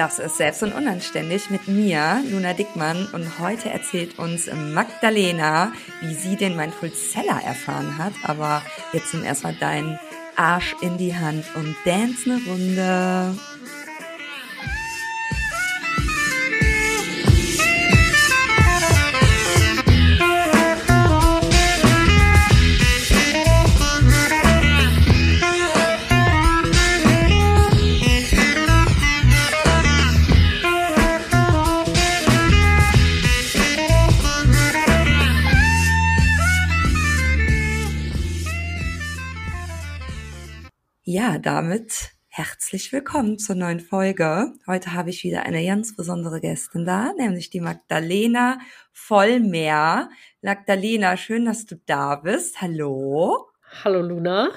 Das ist Selbst und Unanständig mit mir, Luna Dickmann. Und heute erzählt uns Magdalena, wie sie den Mindful Seller erfahren hat. Aber jetzt nimm erstmal deinen Arsch in die Hand und dance eine Runde. Damit herzlich willkommen zur neuen Folge. Heute habe ich wieder eine ganz besondere Gästin da, nämlich die Magdalena Vollmeer. Magdalena, schön, dass du da bist. Hallo. Hallo Luna.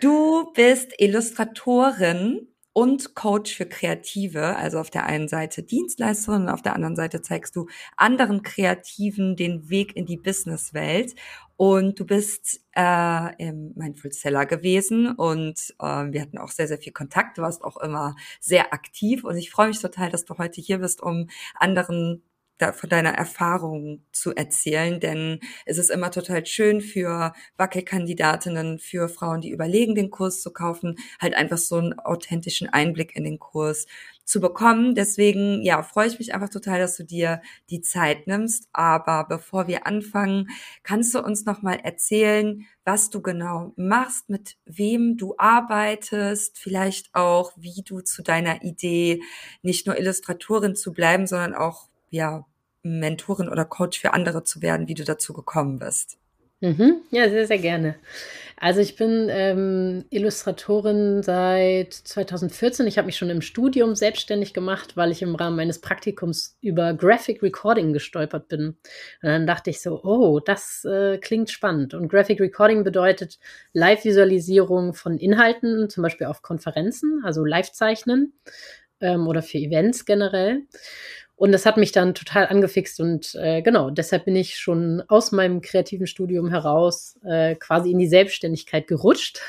Du bist Illustratorin und Coach für Kreative. Also auf der einen Seite Dienstleisterin und auf der anderen Seite zeigst du anderen Kreativen den Weg in die Businesswelt. Und du bist äh, im Mindful Seller gewesen und äh, wir hatten auch sehr, sehr viel Kontakt. Du warst auch immer sehr aktiv und ich freue mich total, dass du heute hier bist, um anderen da, von deiner Erfahrung zu erzählen, denn es ist immer total schön für Wackelkandidatinnen, für Frauen, die überlegen, den Kurs zu kaufen, halt einfach so einen authentischen Einblick in den Kurs zu bekommen. Deswegen, ja, freue ich mich einfach total, dass du dir die Zeit nimmst. Aber bevor wir anfangen, kannst du uns noch mal erzählen, was du genau machst, mit wem du arbeitest, vielleicht auch, wie du zu deiner Idee, nicht nur Illustratorin zu bleiben, sondern auch ja, Mentorin oder Coach für andere zu werden, wie du dazu gekommen bist. Mhm. Ja, sehr, sehr gerne. Also ich bin ähm, Illustratorin seit 2014. Ich habe mich schon im Studium selbstständig gemacht, weil ich im Rahmen meines Praktikums über Graphic Recording gestolpert bin. Und dann dachte ich so, oh, das äh, klingt spannend. Und Graphic Recording bedeutet Live-Visualisierung von Inhalten, zum Beispiel auf Konferenzen, also Live-Zeichnen ähm, oder für Events generell. Und das hat mich dann total angefixt und äh, genau, deshalb bin ich schon aus meinem kreativen Studium heraus äh, quasi in die Selbstständigkeit gerutscht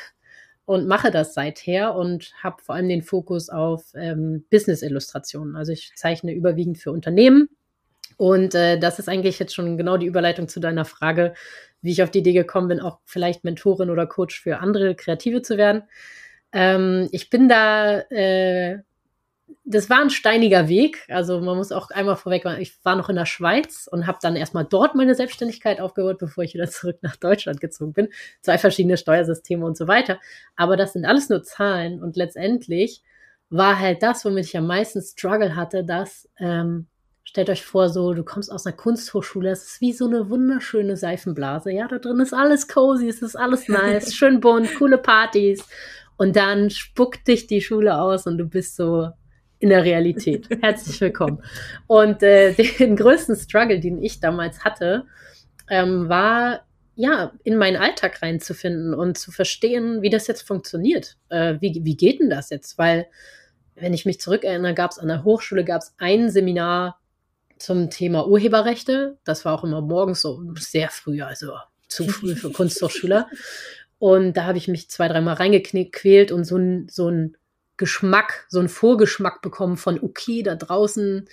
und mache das seither und habe vor allem den Fokus auf ähm, Business-Illustrationen. Also ich zeichne überwiegend für Unternehmen und äh, das ist eigentlich jetzt schon genau die Überleitung zu deiner Frage, wie ich auf die Idee gekommen bin, auch vielleicht Mentorin oder Coach für andere Kreative zu werden. Ähm, ich bin da äh, das war ein steiniger Weg. Also man muss auch einmal vorweg, ich war noch in der Schweiz und habe dann erstmal dort meine Selbstständigkeit aufgebaut, bevor ich wieder zurück nach Deutschland gezogen bin. Zwei verschiedene Steuersysteme und so weiter. Aber das sind alles nur Zahlen und letztendlich war halt das, womit ich am meisten Struggle hatte, dass ähm, stellt euch vor, so du kommst aus einer Kunsthochschule, es ist wie so eine wunderschöne Seifenblase. Ja, da drin ist alles cozy, es ist alles nice, schön bunt, coole Partys. Und dann spuckt dich die Schule aus und du bist so, in der Realität. Herzlich willkommen. Und äh, den größten Struggle, den ich damals hatte, ähm, war ja in meinen Alltag reinzufinden und zu verstehen, wie das jetzt funktioniert. Äh, wie, wie geht denn das jetzt? Weil, wenn ich mich zurückerinnere, gab es an der Hochschule gab es ein Seminar zum Thema Urheberrechte. Das war auch immer morgens so sehr früh, also zu früh für Kunsthochschüler. Und da habe ich mich zwei, dreimal reingequält und so ein, so ein Geschmack, so einen Vorgeschmack bekommen von, okay, da draußen,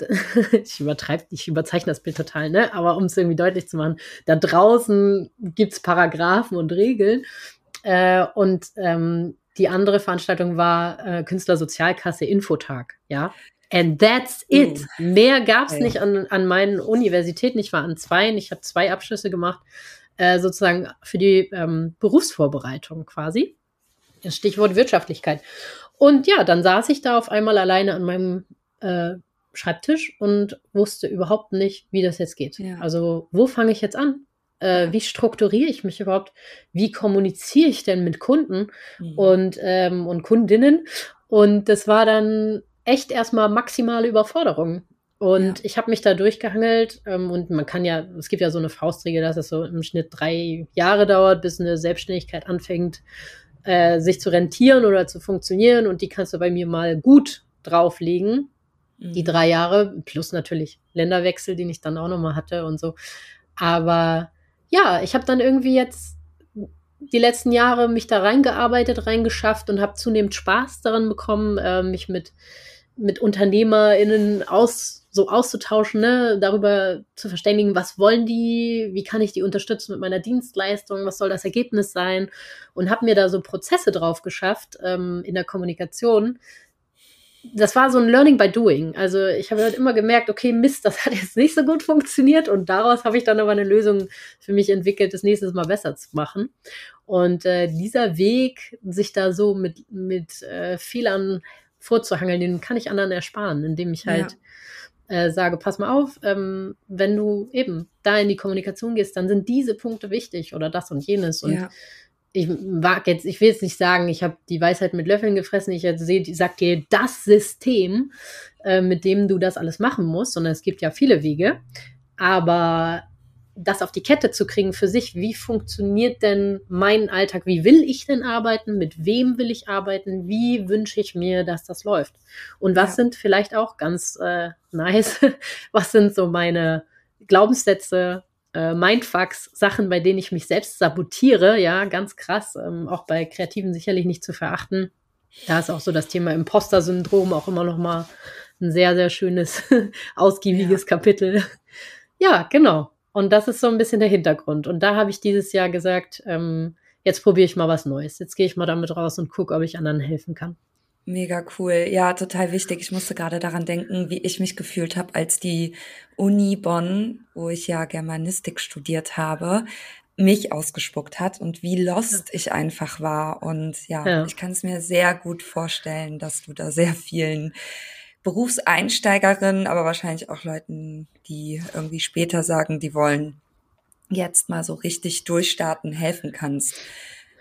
ich übertreibe, ich überzeichne das Bild total, ne? Aber um es irgendwie deutlich zu machen, da draußen gibt's Paragraphen und Regeln. Äh, und ähm, die andere Veranstaltung war äh, Künstlersozialkasse Infotag, ja. And that's it. Uh, Mehr gab's okay. nicht an, an meinen Universitäten. Ich war an zwei, ich habe zwei Abschlüsse gemacht, äh, sozusagen für die ähm, Berufsvorbereitung quasi. Stichwort Wirtschaftlichkeit. Und ja, dann saß ich da auf einmal alleine an meinem äh, Schreibtisch und wusste überhaupt nicht, wie das jetzt geht. Ja. Also, wo fange ich jetzt an? Äh, wie strukturiere ich mich überhaupt? Wie kommuniziere ich denn mit Kunden mhm. und, ähm, und Kundinnen? Und das war dann echt erstmal maximale Überforderung. Und ja. ich habe mich da durchgehangelt ähm, und man kann ja, es gibt ja so eine Faustregel, dass es so im Schnitt drei Jahre dauert, bis eine Selbstständigkeit anfängt äh, sich zu rentieren oder zu funktionieren und die kannst du bei mir mal gut drauflegen. Mhm. Die drei Jahre, plus natürlich Länderwechsel, den ich dann auch nochmal hatte und so. Aber ja, ich habe dann irgendwie jetzt die letzten Jahre mich da reingearbeitet, reingeschafft und habe zunehmend Spaß daran bekommen, äh, mich mit mit UnternehmerInnen aus, so auszutauschen, ne, darüber zu verständigen, was wollen die, wie kann ich die unterstützen mit meiner Dienstleistung, was soll das Ergebnis sein und habe mir da so Prozesse drauf geschafft ähm, in der Kommunikation, das war so ein Learning by Doing. Also ich habe halt immer gemerkt, okay, Mist, das hat jetzt nicht so gut funktioniert und daraus habe ich dann aber eine Lösung für mich entwickelt, das nächste Mal besser zu machen. Und äh, dieser Weg, sich da so mit, mit äh, Fehlern vorzuhangeln, den kann ich anderen ersparen, indem ich halt ja. Äh, sage, pass mal auf, ähm, wenn du eben da in die Kommunikation gehst, dann sind diese Punkte wichtig oder das und jenes. Und ja ich wag jetzt, ich will jetzt nicht sagen, ich habe die Weisheit mit Löffeln gefressen, ich sehe, sag dir das System, äh, mit dem du das alles machen musst, sondern es gibt ja viele Wege. Aber das auf die Kette zu kriegen für sich, wie funktioniert denn mein Alltag, wie will ich denn arbeiten, mit wem will ich arbeiten, wie wünsche ich mir, dass das läuft. Und was ja. sind vielleicht auch ganz äh, nice, was sind so meine Glaubenssätze, äh, Mindfucks, Sachen, bei denen ich mich selbst sabotiere, ja, ganz krass, ähm, auch bei Kreativen sicherlich nicht zu verachten. Da ist auch so das Thema Imposter-Syndrom auch immer noch mal ein sehr, sehr schönes, ausgiebiges ja. Kapitel. Ja, genau. Und das ist so ein bisschen der Hintergrund. Und da habe ich dieses Jahr gesagt, ähm, jetzt probiere ich mal was Neues. Jetzt gehe ich mal damit raus und gucke, ob ich anderen helfen kann. Mega cool. Ja, total wichtig. Ich musste gerade daran denken, wie ich mich gefühlt habe, als die Uni Bonn, wo ich ja Germanistik studiert habe, mich ausgespuckt hat und wie lost ich einfach war. Und ja, ja. ich kann es mir sehr gut vorstellen, dass du da sehr vielen Berufseinsteigerinnen, aber wahrscheinlich auch Leuten, die irgendwie später sagen, die wollen jetzt mal so richtig durchstarten, helfen kannst.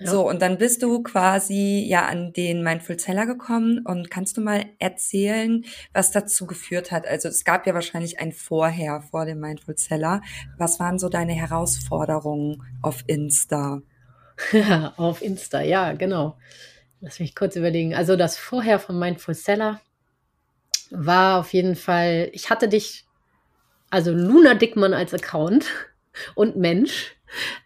So, und dann bist du quasi ja an den Mindful Seller gekommen und kannst du mal erzählen, was dazu geführt hat? Also es gab ja wahrscheinlich ein Vorher vor dem Mindful Seller. Was waren so deine Herausforderungen auf Insta? Ja, auf Insta, ja, genau. Lass mich kurz überlegen. Also das Vorher von Mindful Seller war auf jeden Fall, ich hatte dich, also Luna Dickmann als Account und Mensch.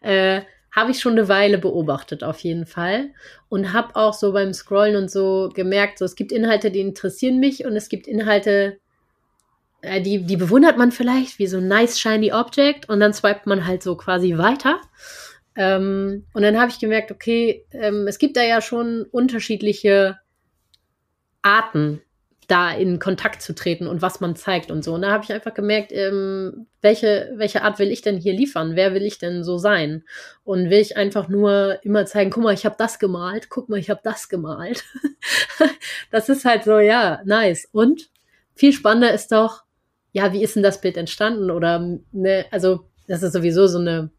Äh, habe ich schon eine Weile beobachtet, auf jeden Fall. Und habe auch so beim Scrollen und so gemerkt, so es gibt Inhalte, die interessieren mich und es gibt Inhalte, äh, die, die bewundert man vielleicht, wie so ein nice, shiny Object und dann swipet man halt so quasi weiter. Ähm, und dann habe ich gemerkt, okay, ähm, es gibt da ja schon unterschiedliche Arten da in Kontakt zu treten und was man zeigt und so. Und da habe ich einfach gemerkt, ähm, welche, welche Art will ich denn hier liefern? Wer will ich denn so sein? Und will ich einfach nur immer zeigen, guck mal, ich habe das gemalt, guck mal, ich habe das gemalt. das ist halt so, ja, nice. Und viel spannender ist doch, ja, wie ist denn das Bild entstanden? Oder, ne, also, das ist sowieso so eine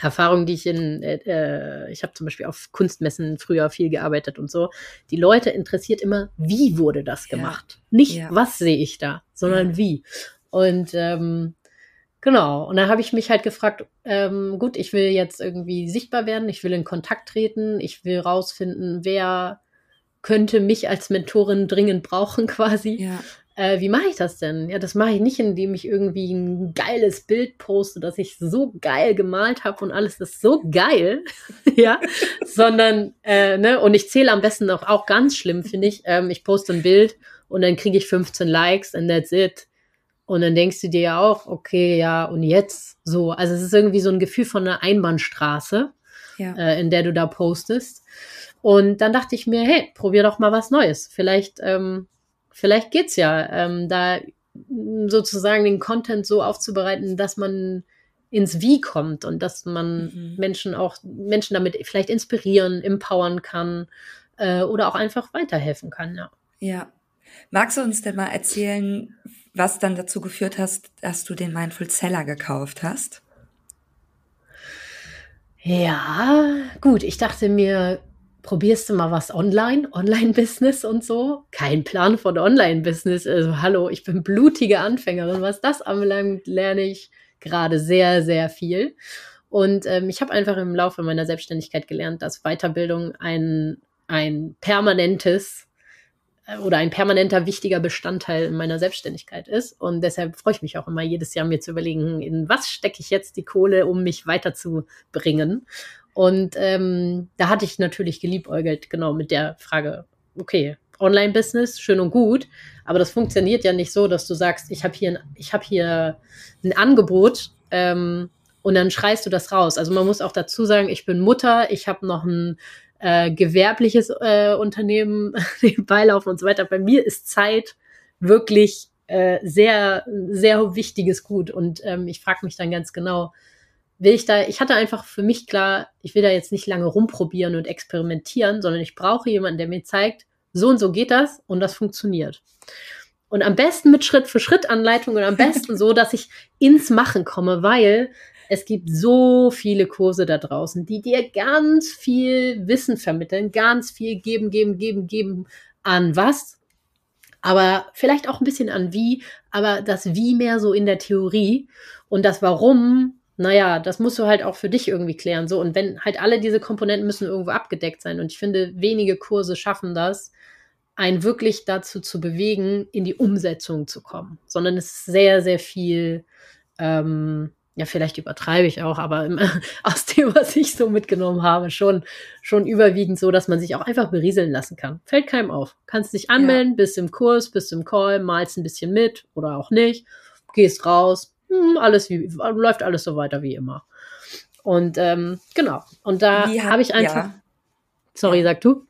Erfahrung, die ich in, äh, äh, ich habe zum Beispiel auf Kunstmessen früher viel gearbeitet und so. Die Leute interessiert immer, wie wurde das gemacht? Ja. Nicht, ja. was sehe ich da, sondern ja. wie. Und ähm, genau, und da habe ich mich halt gefragt, ähm, gut, ich will jetzt irgendwie sichtbar werden, ich will in Kontakt treten, ich will rausfinden, wer könnte mich als Mentorin dringend brauchen quasi. Ja. Äh, wie mache ich das denn? Ja, das mache ich nicht, indem ich irgendwie ein geiles Bild poste, das ich so geil gemalt habe und alles ist so geil, ja, sondern, äh, ne, und ich zähle am besten auch, auch ganz schlimm, finde ich, ähm, ich poste ein Bild und dann kriege ich 15 Likes and that's it. Und dann denkst du dir ja auch, okay, ja, und jetzt so. Also es ist irgendwie so ein Gefühl von einer Einbahnstraße, ja. äh, in der du da postest. Und dann dachte ich mir, hey, probier doch mal was Neues. Vielleicht ähm, vielleicht geht's ja, ähm, da sozusagen den Content so aufzubereiten, dass man ins Wie kommt und dass man mhm. Menschen auch, Menschen damit vielleicht inspirieren, empowern kann äh, oder auch einfach weiterhelfen kann, ja. Ja. Magst du uns denn mal erzählen, was dann dazu geführt hast, dass du den Mindful Seller gekauft hast? Ja, gut, ich dachte mir, probierst du mal was online, Online-Business und so. Kein Plan von Online-Business. Also hallo, ich bin blutige Anfängerin. Was das anbelangt, lerne ich gerade sehr, sehr viel. Und ähm, ich habe einfach im Laufe meiner Selbstständigkeit gelernt, dass Weiterbildung ein, ein permanentes äh, oder ein permanenter wichtiger Bestandteil in meiner Selbstständigkeit ist. Und deshalb freue ich mich auch immer jedes Jahr mir zu überlegen, in was stecke ich jetzt die Kohle, um mich weiterzubringen. Und ähm, da hatte ich natürlich geliebäugelt, genau mit der Frage, okay, Online-Business, schön und gut, aber das funktioniert ja nicht so, dass du sagst, ich habe hier, ein, ich hab hier ein Angebot ähm, und dann schreist du das raus. Also man muss auch dazu sagen, ich bin Mutter, ich habe noch ein äh, gewerbliches äh, Unternehmen nebenbei laufen und so weiter. Bei mir ist Zeit wirklich äh, sehr, sehr wichtiges Gut. Und ähm, ich frage mich dann ganz genau, will ich da, ich hatte einfach für mich klar, ich will da jetzt nicht lange rumprobieren und experimentieren, sondern ich brauche jemanden, der mir zeigt, so und so geht das und das funktioniert. Und am besten mit Schritt für Schritt Anleitung und am besten so, dass ich ins Machen komme, weil es gibt so viele Kurse da draußen, die dir ganz viel Wissen vermitteln, ganz viel geben, geben, geben, geben an was, aber vielleicht auch ein bisschen an wie, aber das wie mehr so in der Theorie und das warum, naja, das musst du halt auch für dich irgendwie klären. So, und wenn halt alle diese Komponenten müssen irgendwo abgedeckt sein. Und ich finde, wenige Kurse schaffen das, einen wirklich dazu zu bewegen, in die Umsetzung zu kommen. Sondern es ist sehr, sehr viel ähm, ja, vielleicht übertreibe ich auch, aber im, aus dem, was ich so mitgenommen habe, schon, schon überwiegend so, dass man sich auch einfach berieseln lassen kann. Fällt keinem auf. Kannst dich anmelden, ja. bist im Kurs, bist im Call, malst ein bisschen mit oder auch nicht, gehst raus, hm, alles wie, läuft alles so weiter wie immer. Und ähm, genau. Und da habe ich einfach. Ja. Sorry, sag du.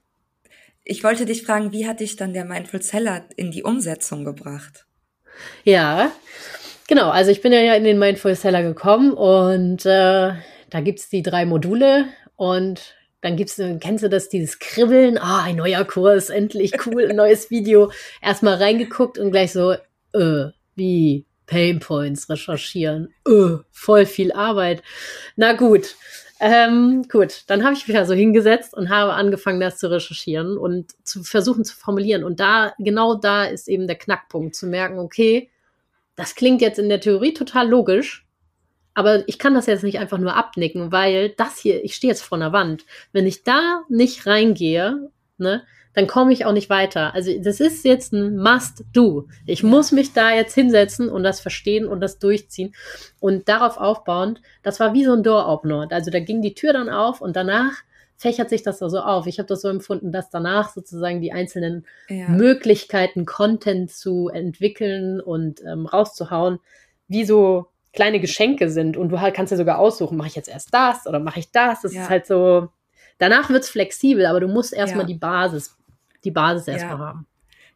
Ich wollte dich fragen, wie hat dich dann der Mindful Seller in die Umsetzung gebracht? Ja, Genau, also ich bin ja in den Mindful Seller gekommen und äh, da gibt's die drei Module und dann gibt's, kennst du das, dieses Kribbeln, ah, ein neuer Kurs, endlich cool, ein neues Video. Erstmal reingeguckt und gleich so, äh, wie Pain Points recherchieren, äh, voll viel Arbeit. Na gut, ähm, gut, dann habe ich mich also hingesetzt und habe angefangen, das zu recherchieren und zu versuchen zu formulieren. Und da, genau da ist eben der Knackpunkt, zu merken, okay, das klingt jetzt in der Theorie total logisch, aber ich kann das jetzt nicht einfach nur abnicken, weil das hier, ich stehe jetzt vor einer Wand. Wenn ich da nicht reingehe, ne, dann komme ich auch nicht weiter. Also das ist jetzt ein Must-Do. Ich muss mich da jetzt hinsetzen und das verstehen und das durchziehen. Und darauf aufbauend, das war wie so ein Door-Opener. Also da ging die Tür dann auf und danach fächert sich das so auf. Ich habe das so empfunden, dass danach sozusagen die einzelnen ja. Möglichkeiten, Content zu entwickeln und ähm, rauszuhauen, wie so kleine Geschenke sind. Und du halt kannst ja sogar aussuchen, mache ich jetzt erst das oder mache ich das? Das ja. ist halt so. Danach wird es flexibel, aber du musst erstmal ja. die Basis, die Basis erstmal haben.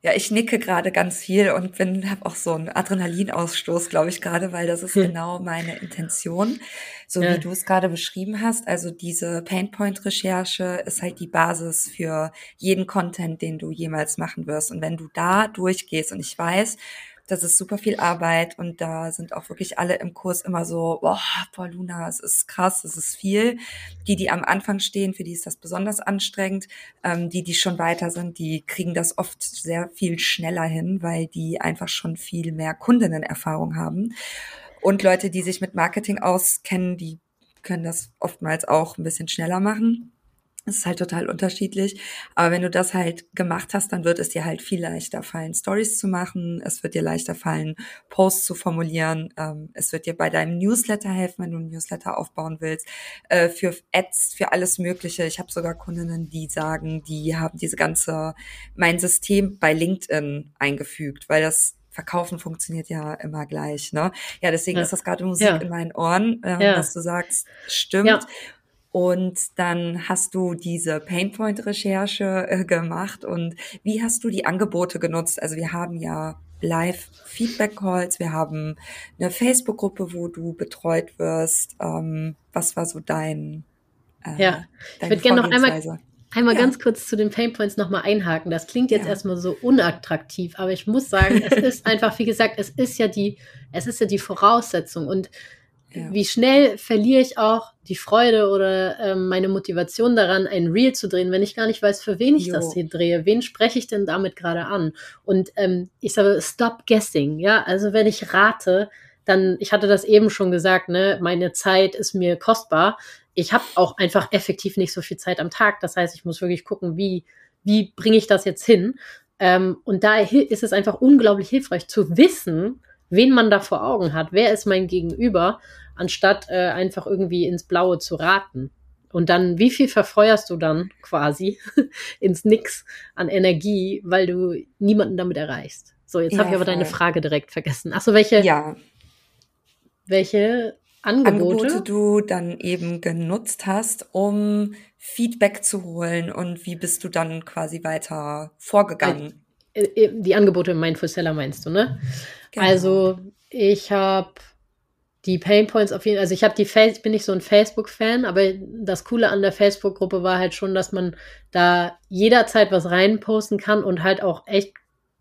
Ja, ich nicke gerade ganz viel und bin habe auch so einen Adrenalinausstoß, glaube ich, gerade, weil das ist hm. genau meine Intention, so ja. wie du es gerade beschrieben hast. Also diese Painpoint-Recherche ist halt die Basis für jeden Content, den du jemals machen wirst. Und wenn du da durchgehst und ich weiß, das ist super viel Arbeit und da sind auch wirklich alle im Kurs immer so, boah, boah, Luna, es ist krass, es ist viel. Die, die am Anfang stehen, für die ist das besonders anstrengend. Ähm, die, die schon weiter sind, die kriegen das oft sehr viel schneller hin, weil die einfach schon viel mehr Kundenerfahrung haben. Und Leute, die sich mit Marketing auskennen, die können das oftmals auch ein bisschen schneller machen. Es ist halt total unterschiedlich. Aber wenn du das halt gemacht hast, dann wird es dir halt viel leichter fallen, Stories zu machen. Es wird dir leichter fallen, Posts zu formulieren. Ähm, es wird dir bei deinem Newsletter helfen, wenn du einen Newsletter aufbauen willst. Äh, für Ads, für alles Mögliche. Ich habe sogar Kundinnen, die sagen, die haben diese ganze, mein System bei LinkedIn eingefügt, weil das Verkaufen funktioniert ja immer gleich, ne? Ja, deswegen ja. ist das gerade Musik ja. in meinen Ohren, ähm, ja. was du sagst, stimmt. Und dann hast du diese Painpoint-Recherche äh, gemacht. Und wie hast du die Angebote genutzt? Also wir haben ja Live-Feedback-Calls, wir haben eine Facebook-Gruppe, wo du betreut wirst. Ähm, was war so dein äh, Ja, ich würde gerne noch einmal, einmal ja. ganz kurz zu den Painpoints nochmal einhaken. Das klingt jetzt ja. erstmal so unattraktiv, aber ich muss sagen, es ist einfach, wie gesagt, es ist ja die, es ist ja die Voraussetzung. Und ja. Wie schnell verliere ich auch die Freude oder ähm, meine Motivation daran, ein Reel zu drehen, wenn ich gar nicht weiß, für wen ich jo. das hier drehe. Wen spreche ich denn damit gerade an? Und ähm, ich sage, stop guessing. Ja, also wenn ich rate, dann, ich hatte das eben schon gesagt, ne, meine Zeit ist mir kostbar. Ich habe auch einfach effektiv nicht so viel Zeit am Tag. Das heißt, ich muss wirklich gucken, wie, wie bringe ich das jetzt hin? Ähm, und da ist es einfach unglaublich hilfreich zu wissen, wen man da vor Augen hat, wer ist mein Gegenüber, anstatt äh, einfach irgendwie ins Blaue zu raten. Und dann, wie viel verfeuerst du dann quasi ins Nix an Energie, weil du niemanden damit erreichst? So, jetzt ja, habe ich aber voll. deine Frage direkt vergessen. Achso, welche? Ja. Welche Angebote? Angebote du dann eben genutzt hast, um Feedback zu holen und wie bist du dann quasi weiter vorgegangen? Äh, äh, die Angebote im Mindful Seller meinst du, ne? Genau. Also ich habe die Painpoints auf jeden Fall, also ich habe die Face, bin nicht so ein Facebook-Fan, aber das Coole an der Facebook-Gruppe war halt schon, dass man da jederzeit was reinposten kann und halt auch echt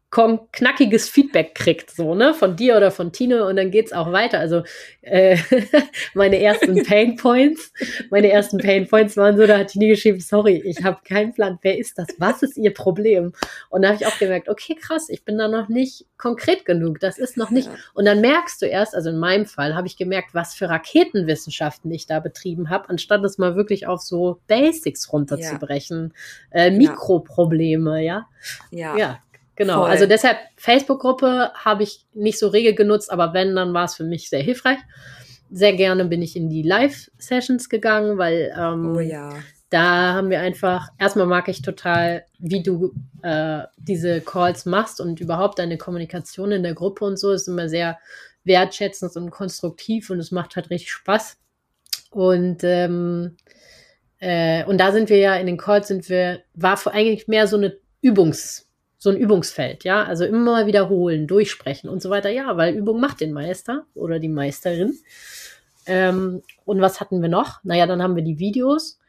knackiges Feedback kriegt, so, ne, von dir oder von Tine und dann geht's auch weiter. Also äh, meine ersten Pain Points, meine ersten Pain Points waren so, da hat Tine geschrieben, sorry, ich habe keinen Plan, wer ist das? Was ist ihr Problem? Und da habe ich auch gemerkt, okay, krass, ich bin da noch nicht konkret genug. Das ist noch nicht. Und dann merkst du erst, also in meinem Fall habe ich gemerkt, was für Raketenwissenschaften ich da betrieben habe, anstatt es mal wirklich auf so Basics runterzubrechen. Ja. Äh, Mikroprobleme, ja. Ja. ja Genau, Voll. also deshalb Facebook-Gruppe habe ich nicht so rege genutzt, aber wenn, dann war es für mich sehr hilfreich. Sehr gerne bin ich in die Live-Sessions gegangen, weil ähm, oh ja. da haben wir einfach, erstmal mag ich total, wie du äh, diese Calls machst und überhaupt deine Kommunikation in der Gruppe und so ist immer sehr wertschätzend und konstruktiv und es macht halt richtig Spaß. Und ähm, äh, und da sind wir ja in den Calls sind wir, war eigentlich mehr so eine Übungs- so ein Übungsfeld, ja, also immer wiederholen, durchsprechen und so weiter, ja, weil Übung macht den Meister oder die Meisterin. Ähm, und was hatten wir noch? Naja, dann haben wir die Videos.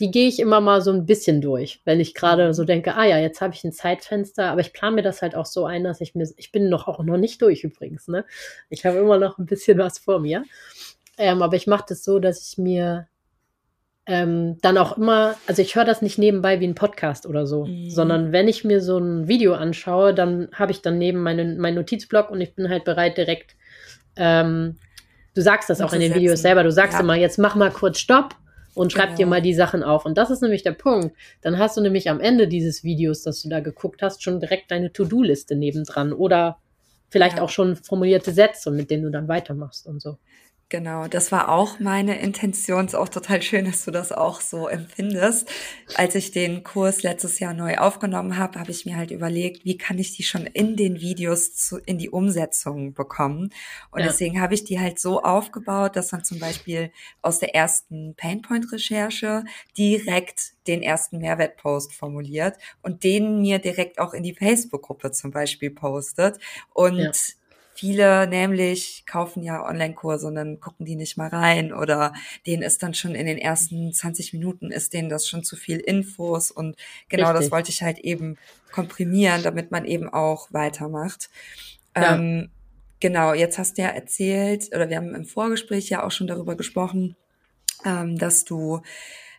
Die gehe ich immer mal so ein bisschen durch, weil ich gerade so denke, ah ja, jetzt habe ich ein Zeitfenster, aber ich plane mir das halt auch so ein, dass ich mir, ich bin noch auch noch nicht durch übrigens, ne? Ich habe immer noch ein bisschen was vor mir. Ähm, aber ich mache das so, dass ich mir ähm, dann auch immer, also ich höre das nicht nebenbei wie ein Podcast oder so, mhm. sondern wenn ich mir so ein Video anschaue, dann habe ich dann neben meinen mein Notizblock und ich bin halt bereit direkt, ähm, du sagst das auch in den Videos selber, du sagst ja. immer, jetzt mach mal kurz Stopp und schreib genau. dir mal die Sachen auf. Und das ist nämlich der Punkt. Dann hast du nämlich am Ende dieses Videos, das du da geguckt hast, schon direkt deine To-Do-Liste nebendran oder vielleicht ja. auch schon formulierte Sätze, mit denen du dann weitermachst und so. Genau, das war auch meine Intention. Ist auch total schön, dass du das auch so empfindest. Als ich den Kurs letztes Jahr neu aufgenommen habe, habe ich mir halt überlegt, wie kann ich die schon in den Videos zu, in die Umsetzung bekommen. Und ja. deswegen habe ich die halt so aufgebaut, dass man zum Beispiel aus der ersten Painpoint-Recherche direkt den ersten Mehrwertpost formuliert und den mir direkt auch in die Facebook-Gruppe zum Beispiel postet. Und ja Viele nämlich kaufen ja Online-Kurse und dann gucken die nicht mal rein oder denen ist dann schon in den ersten 20 Minuten ist denen das schon zu viel Infos und genau Richtig. das wollte ich halt eben komprimieren, damit man eben auch weitermacht. Ja. Ähm, genau, jetzt hast du ja erzählt oder wir haben im Vorgespräch ja auch schon darüber gesprochen, ähm, dass du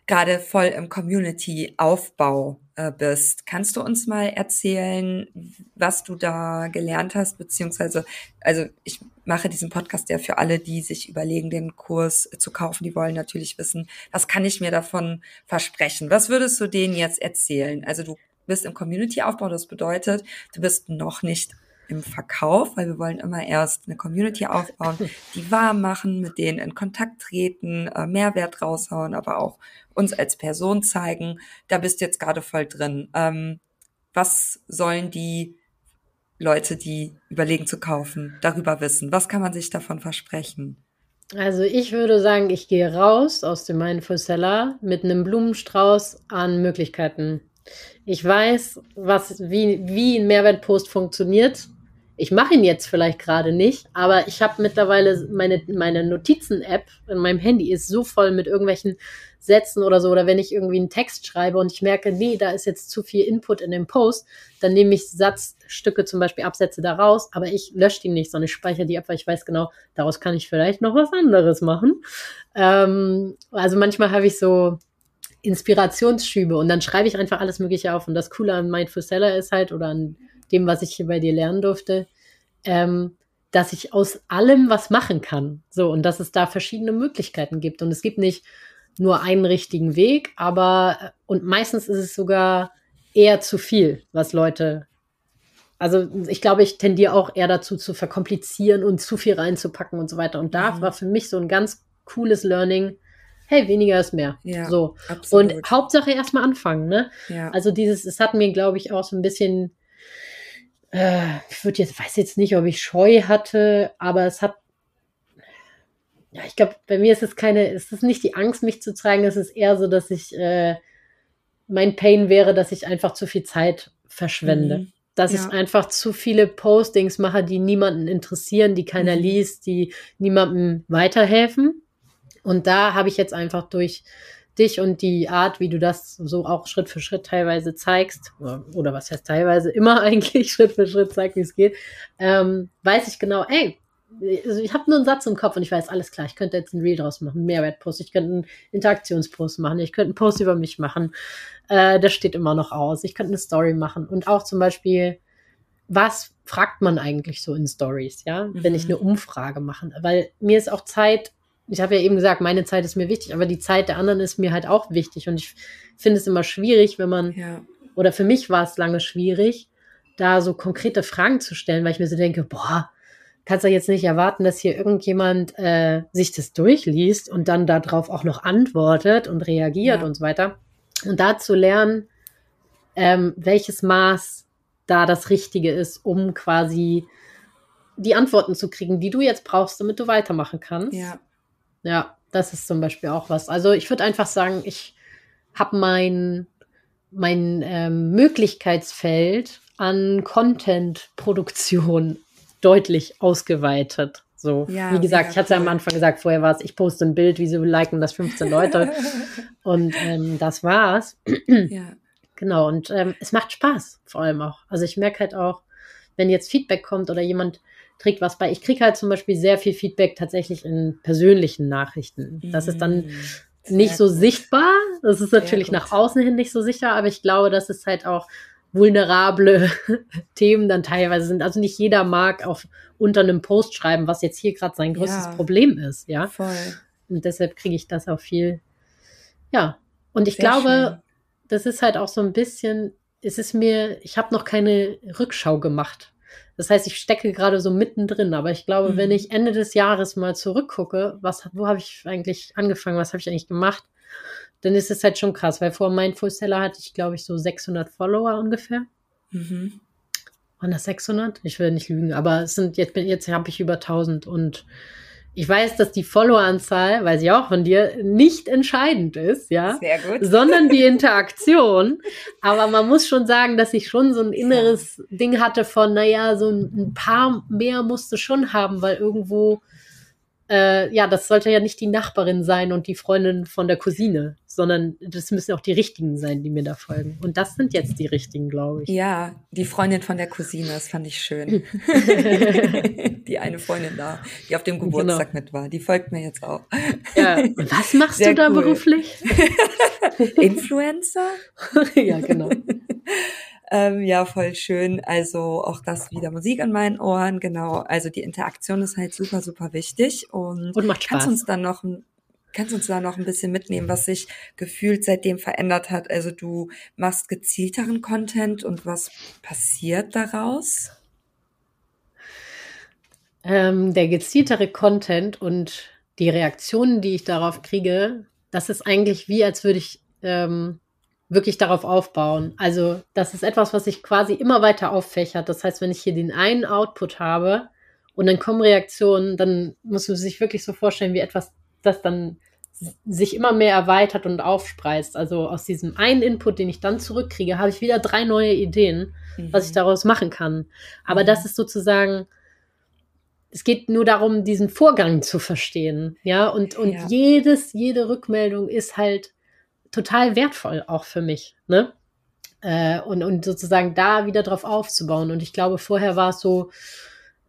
gerade voll im Community-Aufbau äh, bist. Kannst du uns mal erzählen, was du da gelernt hast, beziehungsweise, also ich mache diesen Podcast ja für alle, die sich überlegen, den Kurs zu kaufen. Die wollen natürlich wissen, was kann ich mir davon versprechen? Was würdest du denen jetzt erzählen? Also du bist im Community-Aufbau, das bedeutet, du bist noch nicht im Verkauf, weil wir wollen immer erst eine Community aufbauen, die warm machen, mit denen in Kontakt treten, äh, Mehrwert raushauen, aber auch uns als Person zeigen. Da bist du jetzt gerade voll drin. Ähm, was sollen die Leute, die überlegen zu kaufen, darüber wissen? Was kann man sich davon versprechen? Also ich würde sagen, ich gehe raus aus dem Mindful Seller mit einem Blumenstrauß an Möglichkeiten. Ich weiß, was, wie, wie ein Mehrwertpost funktioniert. Ich mache ihn jetzt vielleicht gerade nicht, aber ich habe mittlerweile meine, meine Notizen-App in meinem Handy ist so voll mit irgendwelchen Sätzen oder so. Oder wenn ich irgendwie einen Text schreibe und ich merke, nee, da ist jetzt zu viel Input in dem Post, dann nehme ich Satzstücke, zum Beispiel Absätze da raus, aber ich lösche die nicht, sondern ich speichere die ab, weil ich weiß genau, daraus kann ich vielleicht noch was anderes machen. Ähm, also manchmal habe ich so Inspirationsschübe und dann schreibe ich einfach alles Mögliche auf. Und das Coole an Mindful Seller ist halt, oder an dem, was ich hier bei dir lernen durfte, ähm, dass ich aus allem was machen kann. So, und dass es da verschiedene Möglichkeiten gibt. Und es gibt nicht nur einen richtigen Weg, aber, äh, und meistens ist es sogar eher zu viel, was Leute. Also ich glaube, ich tendiere auch eher dazu zu verkomplizieren und zu viel reinzupacken und so weiter. Und da mhm. war für mich so ein ganz cooles Learning, hey, weniger ist mehr. Ja, so. absolut. Und Hauptsache erstmal anfangen, ne? Ja. Also dieses, es hat mir, glaube ich, auch so ein bisschen, äh, ich würde jetzt, weiß jetzt nicht, ob ich Scheu hatte, aber es hat, ja, ich glaube, bei mir ist es keine, es ist nicht die Angst, mich zu zeigen, es ist eher so, dass ich, äh, mein Pain wäre, dass ich einfach zu viel Zeit verschwende. Mhm. Dass Ja. ich einfach zu viele Postings mache, die niemanden interessieren, die keiner Mhm. liest, die niemandem weiterhelfen. Und da habe ich jetzt einfach durch dich und die Art, wie du das so auch Schritt für Schritt teilweise zeigst, oder, oder was heißt teilweise, immer eigentlich Schritt für Schritt zeigt, wie es geht, ähm, weiß ich genau, ey, also ich habe nur einen Satz im Kopf und ich weiß, alles klar, ich könnte jetzt einen Reel draus machen, einen Mehrwertpost, ich könnte einen Interaktionspost machen, ich könnte einen Post über mich machen, äh, das steht immer noch aus, ich könnte eine Story machen. Und auch zum Beispiel, was fragt man eigentlich so in Stories, ja, wenn ich Mhm. eine Umfrage mache, weil mir ist auch Zeit, ich habe ja eben gesagt, meine Zeit ist mir wichtig, aber die Zeit der anderen ist mir halt auch wichtig und ich finde es immer schwierig, wenn man ja. oder für mich war es lange schwierig, da so konkrete Fragen zu stellen, weil ich mir so denke, boah, kannst du jetzt nicht erwarten, dass hier irgendjemand äh, sich das durchliest und dann darauf auch noch antwortet und reagiert Ja. und so weiter. Und da zu lernen, ähm, welches Maß da das Richtige ist, um quasi die Antworten zu kriegen, die du jetzt brauchst, damit du weitermachen kannst. Ja. Ja, das ist zum Beispiel auch was. Also ich würde einfach sagen, ich habe mein, mein ähm, Möglichkeitsfeld an Content-Produktion deutlich ausgeweitet. So, Ja, wie gesagt, ich hatte am cool. Anfang gesagt, vorher war es, ich poste ein Bild, wieso liken das 15 Leute? Und ähm, das war's. ja. Genau, und ähm, es macht Spaß, vor allem auch. Also ich merke halt auch, wenn jetzt Feedback kommt oder jemand trägt was bei. Ich kriege halt zum Beispiel sehr viel Feedback tatsächlich in persönlichen Nachrichten. Das ist dann nicht Sehr so gut. sichtbar. Das ist natürlich nach außen hin nicht so sicher, aber ich glaube, dass es halt auch vulnerable Themen dann teilweise sind. Also nicht jeder mag auf unter einem Post schreiben, was jetzt hier gerade sein größtes Ja. Problem ist, ja. Voll. Und deshalb kriege ich das auch viel. Ja. Und ich Sehr glaube, das ist halt auch so ein bisschen, es ist mir, ich habe noch keine Rückschau gemacht. Das heißt, ich stecke gerade so mittendrin, aber ich glaube, Mhm. wenn ich Ende des Jahres mal zurückgucke, was, wo habe ich eigentlich angefangen, was habe ich eigentlich gemacht, dann ist es halt schon krass, weil vor Mindful Seller hatte ich, glaube ich, so 600 Follower ungefähr. Mhm. Waren das 600? Ich will nicht lügen, aber es sind jetzt, jetzt habe ich über 1000 und ich weiß, dass die Followeranzahl, weiß ich auch von dir, nicht entscheidend ist, ja Sehr gut. sondern die Interaktion. Aber man muss schon sagen, dass ich schon so ein inneres Ding hatte von, naja, so ein, ein paar mehr musste schon haben, weil irgendwo, äh, ja, das sollte ja nicht die Nachbarin sein und die Freundin von der Cousine, sondern das müssen auch die richtigen sein, die mir da folgen. Und das sind jetzt die richtigen, glaube ich. Ja, die Freundin von der Cousine, das fand ich schön. die eine Freundin da, die auf dem Geburtstag mit war, die folgt mir jetzt auch. Ja. Was machst Sehr du da cool. beruflich? Influencer? ja, genau. Ähm, ja, voll schön. Also auch das wieder Musik in meinen Ohren, genau. Also die Interaktion ist halt super, super wichtig und, Und macht kannst Spaß. uns dann noch kannst uns da noch ein bisschen mitnehmen, was sich gefühlt seitdem verändert hat. Also du machst gezielteren Content und was passiert daraus? Ähm, der gezieltere Content und die Reaktionen, die ich darauf kriege, das ist eigentlich wie, als würde ich ähm, wirklich darauf aufbauen. Also das ist etwas, was sich quasi immer weiter auffächert. Das heißt, wenn ich hier den einen Output habe und dann kommen Reaktionen, dann muss man sich wirklich so vorstellen, wie etwas, das dann sich immer mehr erweitert und aufspreizt. Also aus diesem einen Input, den ich dann zurückkriege, habe ich wieder drei neue Ideen was ich daraus machen kann. Aber Mhm. das ist sozusagen, es geht nur darum, diesen Vorgang zu verstehen. Ja, und, und Ja. jedes, jede Rückmeldung ist halt total wertvoll auch für mich. Ne? Äh, und, und sozusagen da wieder drauf aufzubauen. Und ich glaube, vorher war es so,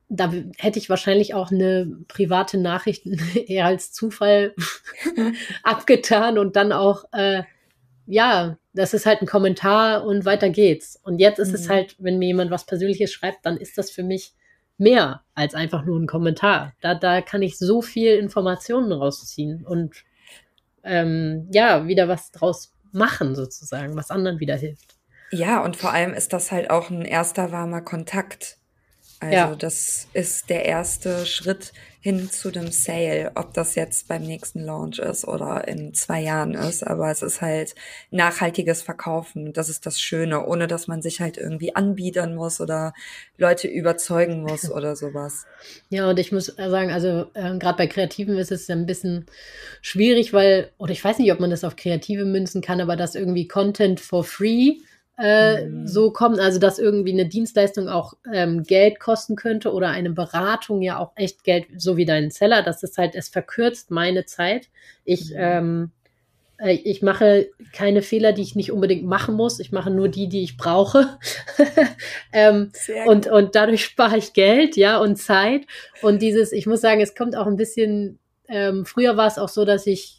da hätte ich wahrscheinlich auch eine private Nachricht eher als Zufall abgetan und dann auch, äh, ja, das ist halt ein Kommentar und weiter geht's. Und jetzt ist es Mhm. halt, wenn mir jemand was Persönliches schreibt, dann ist das für mich mehr als einfach nur ein Kommentar. Da, da kann ich so viel Informationen rausziehen und ähm, ja, wieder was draus machen, sozusagen, was anderen wieder hilft. Ja, und vor allem ist das halt auch ein erster warmer Kontakt. Also ja. das ist der erste Schritt hin zu dem Sale, ob das jetzt beim nächsten Launch ist oder in zwei Jahren ist. Aber es ist halt nachhaltiges Verkaufen. Das ist das Schöne, ohne dass man sich halt irgendwie anbiedern muss oder Leute überzeugen muss oder sowas. Ja, und ich muss sagen, also äh, gerade bei Kreativen ist es ein bisschen schwierig, weil, oder ich weiß nicht, ob man das auf Kreative münzen kann, aber dass irgendwie Content for free äh, mhm. so kommen, also dass irgendwie eine Dienstleistung auch ähm, Geld kosten könnte oder eine Beratung ja auch echt Geld, so wie dein Seller, das ist halt, es verkürzt meine Zeit. Ich, mhm. ähm, äh, ich mache keine Fehler, die ich nicht unbedingt machen muss. Ich mache nur die, die ich brauche. ähm, und, und dadurch spare ich Geld, ja, und Zeit. Und dieses, ich muss sagen, es kommt auch ein bisschen, ähm, früher war es auch so, dass ich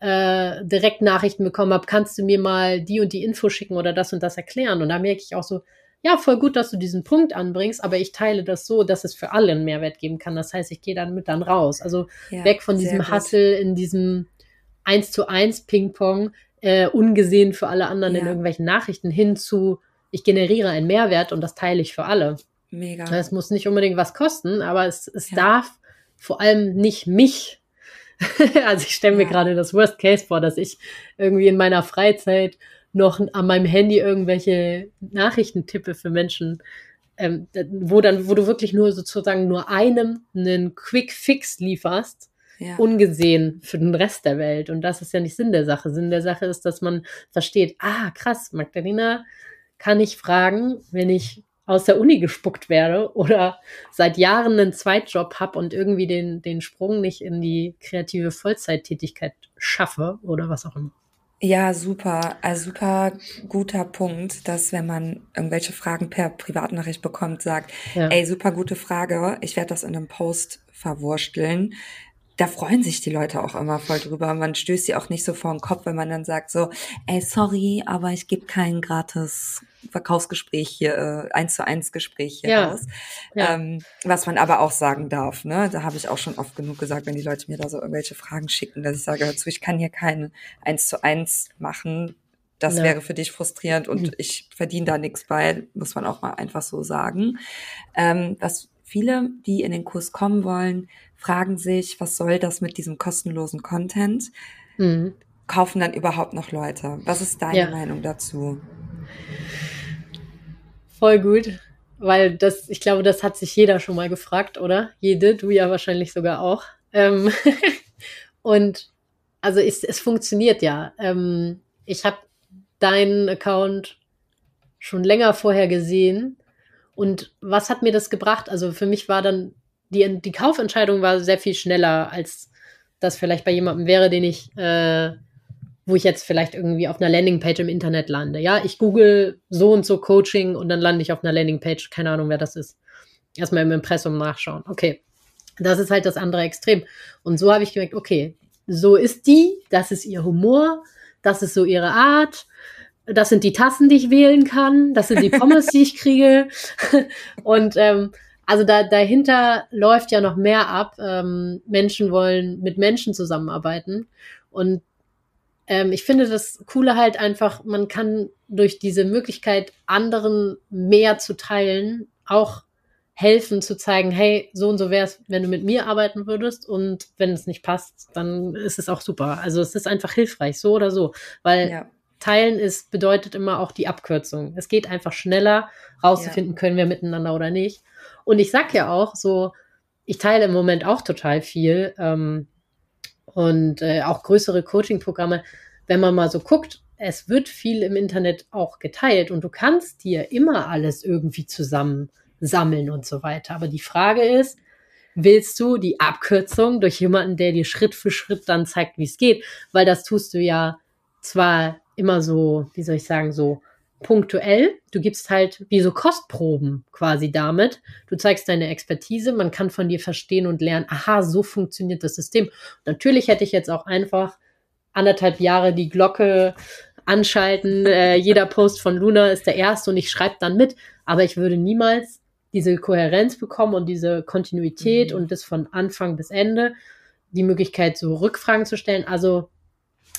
äh, direkt Nachrichten bekommen habe, kannst du mir mal die und die Info schicken oder das und das erklären? Und da merke ich auch so, ja, voll gut, dass du diesen Punkt anbringst, aber ich teile das so, dass es für alle einen Mehrwert geben kann. Das heißt, ich gehe dann mit dann raus. Also ja, weg von diesem Hassel in diesem eins zu eins Ping-Pong, äh, ungesehen für alle anderen ja. in irgendwelchen Nachrichten hin zu, ich generiere einen Mehrwert und das teile ich für alle. Mega. Es muss nicht unbedingt was kosten, aber es, es ja. darf vor allem nicht mich also ich stelle mir ja. gerade das Worst Case vor, dass ich irgendwie in meiner Freizeit noch an meinem Handy irgendwelche Nachrichten tippe für Menschen, ähm, wo dann, wo du wirklich nur sozusagen nur einem einen Quick Fix lieferst, ja. ungesehen für den Rest der Welt. Und das ist ja nicht Sinn der Sache. Sinn der Sache ist, dass man versteht, ah, krass, Magdalena kann ich fragen, wenn ich aus der Uni gespuckt werde oder seit Jahren einen Zweitjob habe und irgendwie den, den Sprung nicht in die kreative Vollzeittätigkeit schaffe oder was auch immer. Ja, super. Also super guter Punkt, dass wenn man irgendwelche Fragen per Privatnachricht bekommt, sagt, ja. ey, super gute Frage, ich werde das in einem Post verwursteln da freuen sich die Leute auch immer voll drüber. Man stößt sie auch nicht so vor den Kopf, wenn man dann sagt so, ey, sorry, aber ich gebe kein gratis Verkaufsgespräch hier, äh, eins zu eins Gespräch hier ja. raus. Ja. Ähm, was man aber auch sagen darf, ne? Da habe ich auch schon oft genug gesagt, wenn die Leute mir da so irgendwelche Fragen schicken, dass ich sage, hör zu, ich kann hier kein eins zu eins machen. Das ja. wäre für dich frustrierend und mhm. ich verdiene da nichts bei, muss man auch mal einfach so sagen. Ähm, was viele, die in den Kurs kommen wollen, fragen sich, was soll das mit diesem kostenlosen Content? Mhm. Kaufen dann überhaupt noch Leute? Was ist deine ja. Meinung dazu? Voll gut, weil das, ich glaube, das hat sich jeder schon mal gefragt, oder? Jede, du ja wahrscheinlich sogar auch. Ähm und also es, es funktioniert ja. Ähm, ich habe deinen Account schon länger vorher gesehen. Und was hat mir das gebracht? Also für mich war dann die, die Kaufentscheidung war sehr viel schneller, als das vielleicht bei jemandem wäre, den ich, äh, wo ich jetzt vielleicht irgendwie auf einer Landingpage im Internet lande. Ja, ich google so und so Coaching und dann lande ich auf einer Landingpage. Keine Ahnung, wer das ist. Erstmal im Impressum nachschauen. Okay. Das ist halt das andere Extrem. Und so habe ich gemerkt, okay, so ist die, das ist ihr Humor, das ist so ihre Art, das sind die Tassen, die ich wählen kann, das sind die Pommes, die ich kriege. Und ähm, also da, dahinter läuft ja noch mehr ab. Ähm, Menschen wollen mit Menschen zusammenarbeiten. Und ähm, ich finde das Coole halt einfach, man kann durch diese Möglichkeit, anderen mehr zu teilen, auch helfen zu zeigen, hey, so und so wäre es, wenn du mit mir arbeiten würdest und wenn es nicht passt, dann ist es auch super. Also es ist einfach hilfreich, so oder so, weil ja. Teilen ist, bedeutet immer auch die Abkürzung. Es geht einfach schneller rauszufinden, ja. können wir miteinander oder nicht. Und ich sag ja auch so, ich teile im Moment auch total viel ähm, und äh, auch größere Coaching-Programme. Wenn man mal so guckt, es wird viel im Internet auch geteilt und du kannst dir immer alles irgendwie zusammen sammeln und so weiter. Aber die Frage ist, willst du die Abkürzung durch jemanden, der dir Schritt für Schritt dann zeigt, wie es geht? Weil das tust du ja zwar immer so, wie soll ich sagen, so punktuell. Du gibst halt wie so Kostproben quasi damit. Du zeigst deine Expertise, man kann von dir verstehen und lernen, aha, so funktioniert das System. natürlich hätte ich jetzt auch einfach anderthalb Jahre die Glocke anschalten. Äh, jeder Post von Luna ist der erste und ich schreibe dann mit. Aber ich würde niemals diese Kohärenz bekommen und diese Kontinuität mhm. und das von Anfang bis Ende, die Möglichkeit, so Rückfragen zu stellen. Also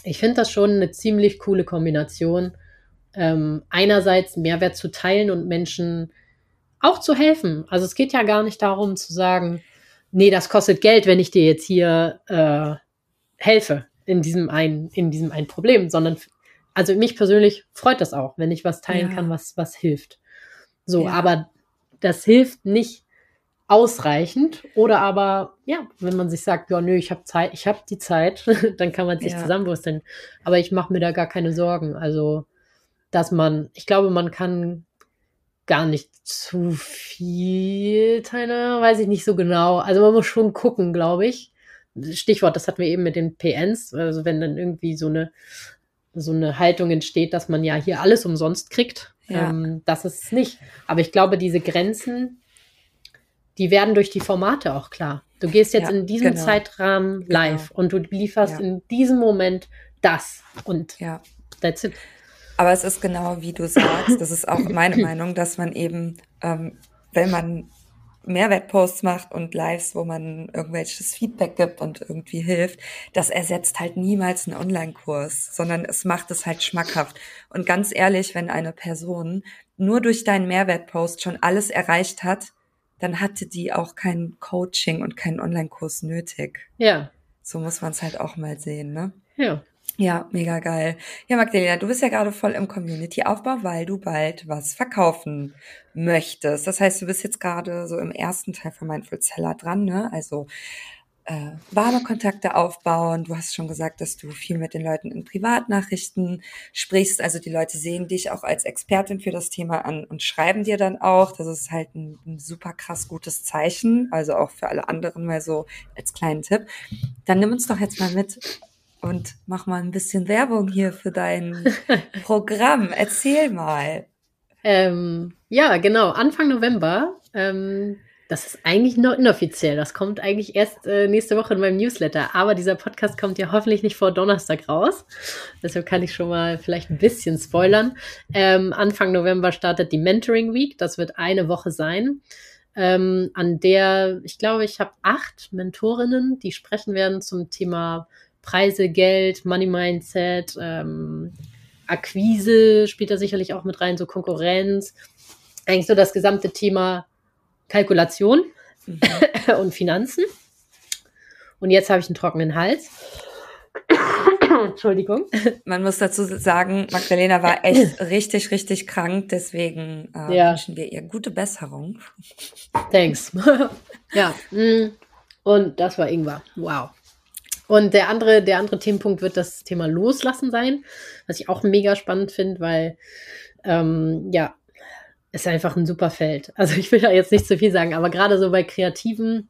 ich finde das schon eine ziemlich coole Kombination ähm, einerseits Mehrwert zu teilen und Menschen auch zu helfen. Also es geht ja gar nicht darum zu sagen, nee, das kostet Geld, wenn ich dir jetzt hier äh, helfe in diesem ein in diesem ein Problem, sondern also mich persönlich freut das auch, wenn ich was teilen ja. kann, was was hilft. So, ja. aber das hilft nicht ausreichend oder aber ja, wenn man sich sagt, ja, nö, ich habe Zeit, ich habe die Zeit, dann kann man sich ja. zusammenwursteln, aber ich mache mir da gar keine Sorgen, also dass man, ich glaube, man kann gar nicht zu viel teilen, weiß ich nicht so genau. Also man muss schon gucken, glaube ich. Stichwort, das hatten wir eben mit den PNs, also wenn dann irgendwie so eine so eine Haltung entsteht, dass man ja hier alles umsonst kriegt. Ja. Ähm, das ist es nicht. Aber ich glaube, diese Grenzen, die werden durch die Formate auch klar. Du gehst jetzt ja, in diesem genau. Zeitrahmen genau. live genau. und du lieferst ja. in diesem Moment das und ja. that's it. Aber es ist genau wie du sagst, das ist auch meine Meinung, dass man eben, ähm, wenn man Mehrwertposts macht und Lives, wo man irgendwelches Feedback gibt und irgendwie hilft, das ersetzt halt niemals einen Online-Kurs, sondern es macht es halt schmackhaft. Und ganz ehrlich, wenn eine Person nur durch deinen Mehrwertpost schon alles erreicht hat, dann hatte die auch kein Coaching und keinen Online-Kurs nötig. Ja. So muss man es halt auch mal sehen, ne? Ja. Ja, mega geil. Ja, Magdalena, du bist ja gerade voll im Community-Aufbau, weil du bald was verkaufen möchtest. Das heißt, du bist jetzt gerade so im ersten Teil von Mindful Seller dran, ne? Also äh, warme Kontakte aufbauen. Du hast schon gesagt, dass du viel mit den Leuten in Privatnachrichten sprichst. Also die Leute sehen dich auch als Expertin für das Thema an und schreiben dir dann auch. Das ist halt ein, ein super krass gutes Zeichen. Also auch für alle anderen mal so als kleinen Tipp. Dann nimm uns doch jetzt mal mit und mach mal ein bisschen Werbung hier für dein Programm. Erzähl mal. Ähm, ja, genau. Anfang November. Ähm, das ist eigentlich noch inoffiziell. Das kommt eigentlich erst äh, nächste Woche in meinem Newsletter. Aber dieser Podcast kommt ja hoffentlich nicht vor Donnerstag raus. Deshalb kann ich schon mal vielleicht ein bisschen spoilern. Ähm, Anfang November startet die Mentoring Week. Das wird eine Woche sein. Ähm, an der, ich glaube, ich habe acht Mentorinnen, die sprechen werden zum Thema Preise, Geld, Money Mindset, ähm, Akquise spielt da sicherlich auch mit rein, so Konkurrenz. Eigentlich so das gesamte Thema Kalkulation mhm. und Finanzen. Und jetzt habe ich einen trockenen Hals. Entschuldigung. Man muss dazu sagen, Magdalena war echt richtig, richtig krank. Deswegen äh, ja. wünschen wir ihr gute Besserung. Thanks. ja. Mm. Und das war Ingwer. Wow. Und der andere, der andere Themenpunkt wird das Thema Loslassen sein, was ich auch mega spannend finde, weil ähm, ja, ist einfach ein super Feld. Also ich will da jetzt nicht zu viel sagen, aber gerade so bei Kreativen,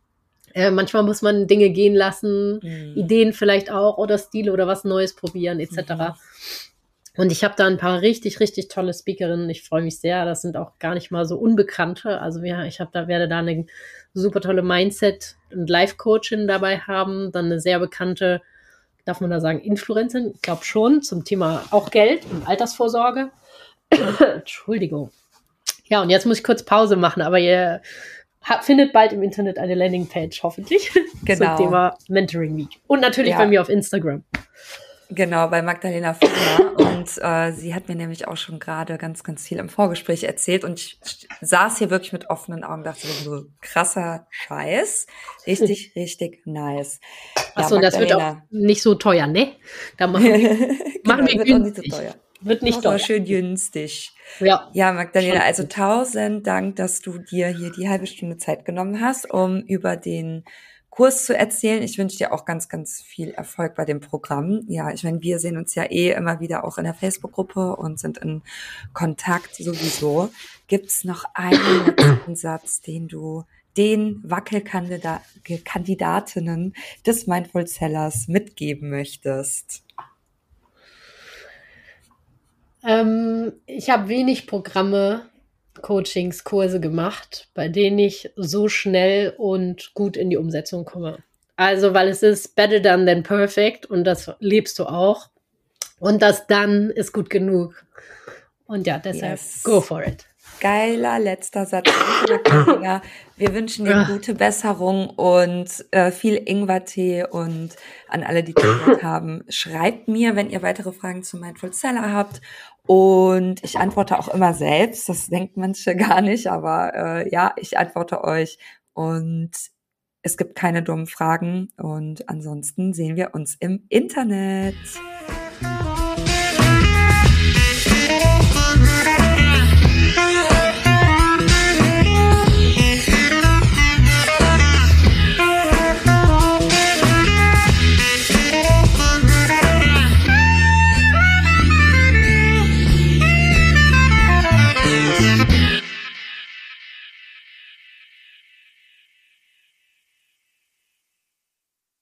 äh, manchmal muss man Dinge gehen lassen, mhm. Ideen vielleicht auch oder Stile oder was Neues probieren etc. Mhm. Und ich habe da ein paar richtig, richtig tolle Speakerinnen. Ich freue mich sehr. Das sind auch gar nicht mal so Unbekannte. Also ja, ich habe da werde da eine super tolle Mindset- und Life-Coachin dabei haben, dann eine sehr bekannte, darf man da sagen, Influencerin, ich glaube schon, zum Thema auch Geld und Altersvorsorge. Entschuldigung. Ja, und jetzt muss ich kurz Pause machen, aber ihr findet bald im Internet eine Landingpage, hoffentlich, genau. zum Thema Mentoring Week. Und natürlich ja. bei mir auf Instagram. Genau, bei Magdalena Fuller. Und äh, sie hat mir nämlich auch schon gerade ganz, ganz viel im Vorgespräch erzählt. Und ich saß hier wirklich mit offenen Augen, dachte so, krasser Scheiß. Richtig, richtig nice. Achso, ja, das wird auch nicht so teuer, ne? Da machen, genau, machen wir teuer. Wird nicht teuer. schön günstig. Ja. Ja, Magdalena, also tausend Dank, dass du dir hier die halbe Stunde Zeit genommen hast, um über den Kurs zu erzählen. Ich wünsche dir auch ganz, ganz viel Erfolg bei dem Programm. Ja, ich meine, wir sehen uns ja eh immer wieder auch in der Facebook-Gruppe und sind in Kontakt sowieso. Gibt's noch einen letzten Satz, den du den Wackelkandidatinnen des Mindful Sellers mitgeben möchtest? Ähm, ich habe wenig Programme, Coachings, Kurse gemacht, bei denen ich so schnell und gut in die Umsetzung komme. Also, weil es ist better done than perfect und das lebst du auch. Und das dann ist gut genug. Und ja, deshalb yes. go for it. Geiler letzter Satz. Wir wünschen dir gute Besserung und äh, viel Ingwertee und an alle, die zugehört haben, schreibt mir, wenn ihr weitere Fragen zu Mindful Seller habt. Und ich antworte auch immer selbst. Das denkt manche gar nicht, aber äh, ja, ich antworte euch. Und es gibt keine dummen Fragen. Und ansonsten sehen wir uns im Internet.